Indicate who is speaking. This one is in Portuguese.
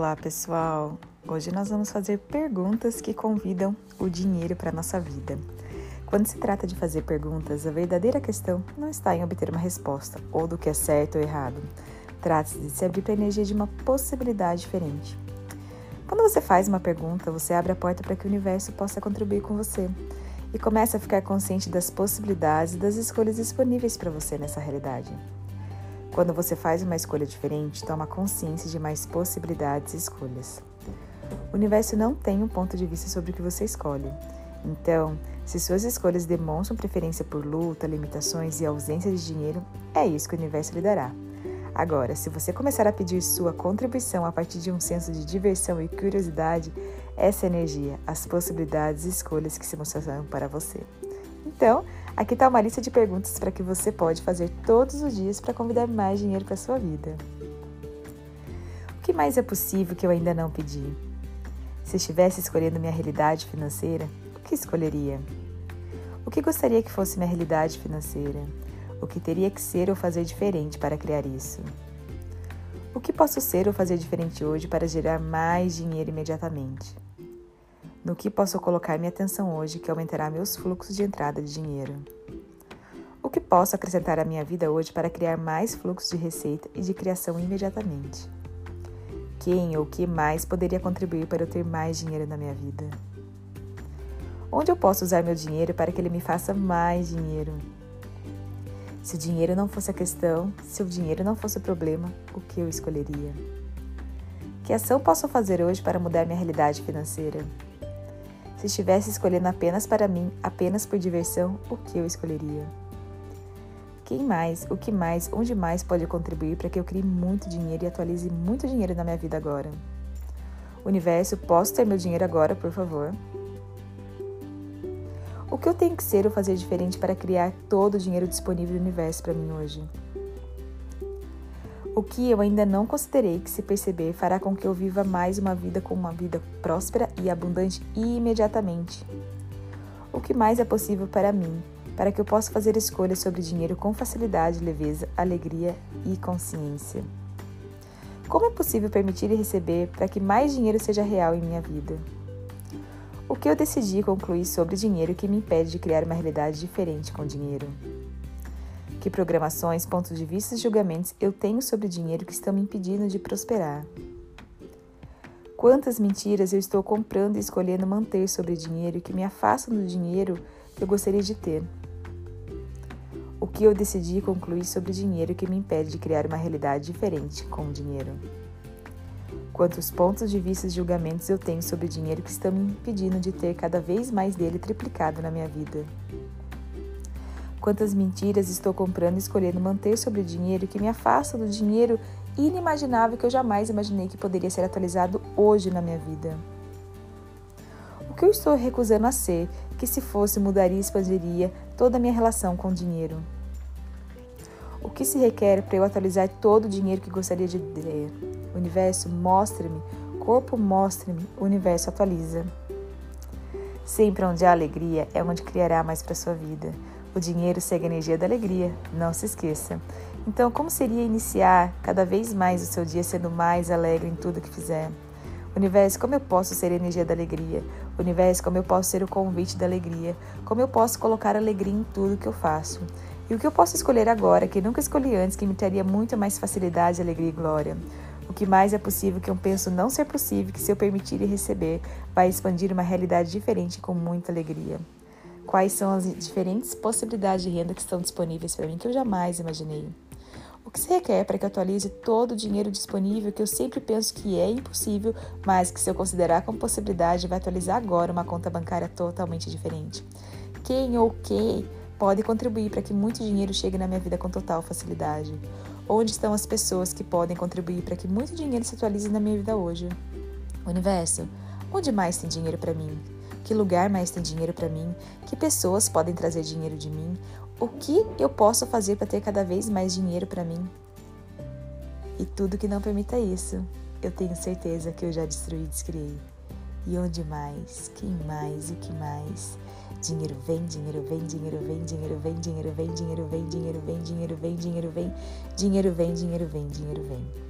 Speaker 1: Olá, pessoal! Hoje nós vamos fazer perguntas que convidam o dinheiro para a nossa vida. Quando se trata de fazer perguntas, a verdadeira questão não está em obter uma resposta ou do que é certo ou errado. Trata-se de se abrir para a energia de uma possibilidade diferente. Quando você faz uma pergunta, você abre a porta para que o universo possa contribuir com você e começa a ficar consciente das possibilidades e das escolhas disponíveis para você nessa realidade. Quando você faz uma escolha diferente, toma consciência de mais possibilidades e escolhas. O universo não tem um ponto de vista sobre o que você escolhe. Então, se suas escolhas demonstram preferência por luta, limitações e ausência de dinheiro, é isso que o universo lhe dará. Agora, se você começar a pedir sua contribuição a partir de um senso de diversão e curiosidade, essa energia, as possibilidades e escolhas que se mostrarão para você. Então, aqui está uma lista de perguntas para que você pode fazer todos os dias para convidar mais dinheiro para sua vida. O que mais é possível que eu ainda não pedi? Se estivesse escolhendo minha realidade financeira, o que escolheria? O que gostaria que fosse minha realidade financeira? O que teria que ser ou fazer diferente para criar isso? O que posso ser ou fazer diferente hoje para gerar mais dinheiro imediatamente? No que posso colocar minha atenção hoje que aumentará meus fluxos de entrada de dinheiro? O que posso acrescentar à minha vida hoje para criar mais fluxos de receita e de criação imediatamente? Quem ou que mais poderia contribuir para eu ter mais dinheiro na minha vida? Onde eu posso usar meu dinheiro para que ele me faça mais dinheiro? Se o dinheiro não fosse a questão, se o dinheiro não fosse o problema, o que eu escolheria? Que ação posso fazer hoje para mudar minha realidade financeira? Se estivesse escolhendo apenas para mim, apenas por diversão, o que eu escolheria? Quem mais, o que mais, onde mais pode contribuir para que eu crie muito dinheiro e atualize muito dinheiro na minha vida agora? Universo, posso ter meu dinheiro agora, por favor? O que eu tenho que ser ou fazer diferente para criar todo o dinheiro disponível do universo para mim hoje? O que eu ainda não considerei que se perceber fará com que eu viva mais uma vida com uma vida próspera e abundante imediatamente. O que mais é possível para mim, para que eu possa fazer escolhas sobre dinheiro com facilidade, leveza, alegria e consciência? Como é possível permitir e receber para que mais dinheiro seja real em minha vida? O que eu decidi concluir sobre dinheiro que me impede de criar uma realidade diferente com dinheiro? Que programações, pontos de vista e julgamentos eu tenho sobre dinheiro que estão me impedindo de prosperar? Quantas mentiras eu estou comprando e escolhendo manter sobre dinheiro que me afastam do dinheiro que eu gostaria de ter? O que eu decidi concluir sobre dinheiro que me impede de criar uma realidade diferente com o dinheiro? Quantos pontos de vista e julgamentos eu tenho sobre dinheiro que estão me impedindo de ter cada vez mais dele triplicado na minha vida? Quantas mentiras estou comprando e escolhendo manter sobre o dinheiro que me afasta do dinheiro inimaginável que eu jamais imaginei que poderia ser atualizado hoje na minha vida? O que eu estou recusando a ser, que se fosse mudaria e expandiria toda a minha relação com o dinheiro? O que se requer para eu atualizar todo o dinheiro que gostaria de ter? Universo, mostre-me. Corpo, mostre-me. Universo, atualiza. Sempre onde há alegria é onde criará mais para sua vida. O dinheiro segue a energia da alegria, não se esqueça. Então, como seria iniciar cada vez mais o seu dia sendo mais alegre em tudo que fizer? Universo, como eu posso ser a energia da alegria? Universo, como eu posso ser o convite da alegria? Como eu posso colocar alegria em tudo que eu faço? E o que eu posso escolher agora, que nunca escolhi antes, que me traria muito mais facilidade, alegria e glória? O que mais é possível que eu penso não ser possível, que se eu permitir e receber, vai expandir uma realidade diferente com muita alegria? Quais são as diferentes possibilidades de renda que estão disponíveis para mim que eu jamais imaginei. O que se requer para que eu atualize todo o dinheiro disponível que eu sempre penso que é impossível, mas que se eu considerar como possibilidade vai atualizar agora uma conta bancária totalmente diferente. Quem ou que pode contribuir para que muito dinheiro chegue na minha vida com total facilidade? Onde estão as pessoas que podem contribuir para que muito dinheiro se atualize na minha vida hoje? Universo, onde mais tem dinheiro para mim? Que lugar mais tem dinheiro para mim? Que pessoas podem trazer dinheiro de mim? O que eu posso fazer para ter cada vez mais dinheiro para mim? E tudo que não permita isso, eu tenho certeza que eu já destruí e descriei. E onde mais? Quem mais? O que mais? Dinheiro vem, dinheiro vem, dinheiro vem, dinheiro vem, dinheiro vem, dinheiro vem, dinheiro vem, dinheiro vem, dinheiro vem, dinheiro vem, dinheiro vem, dinheiro vem.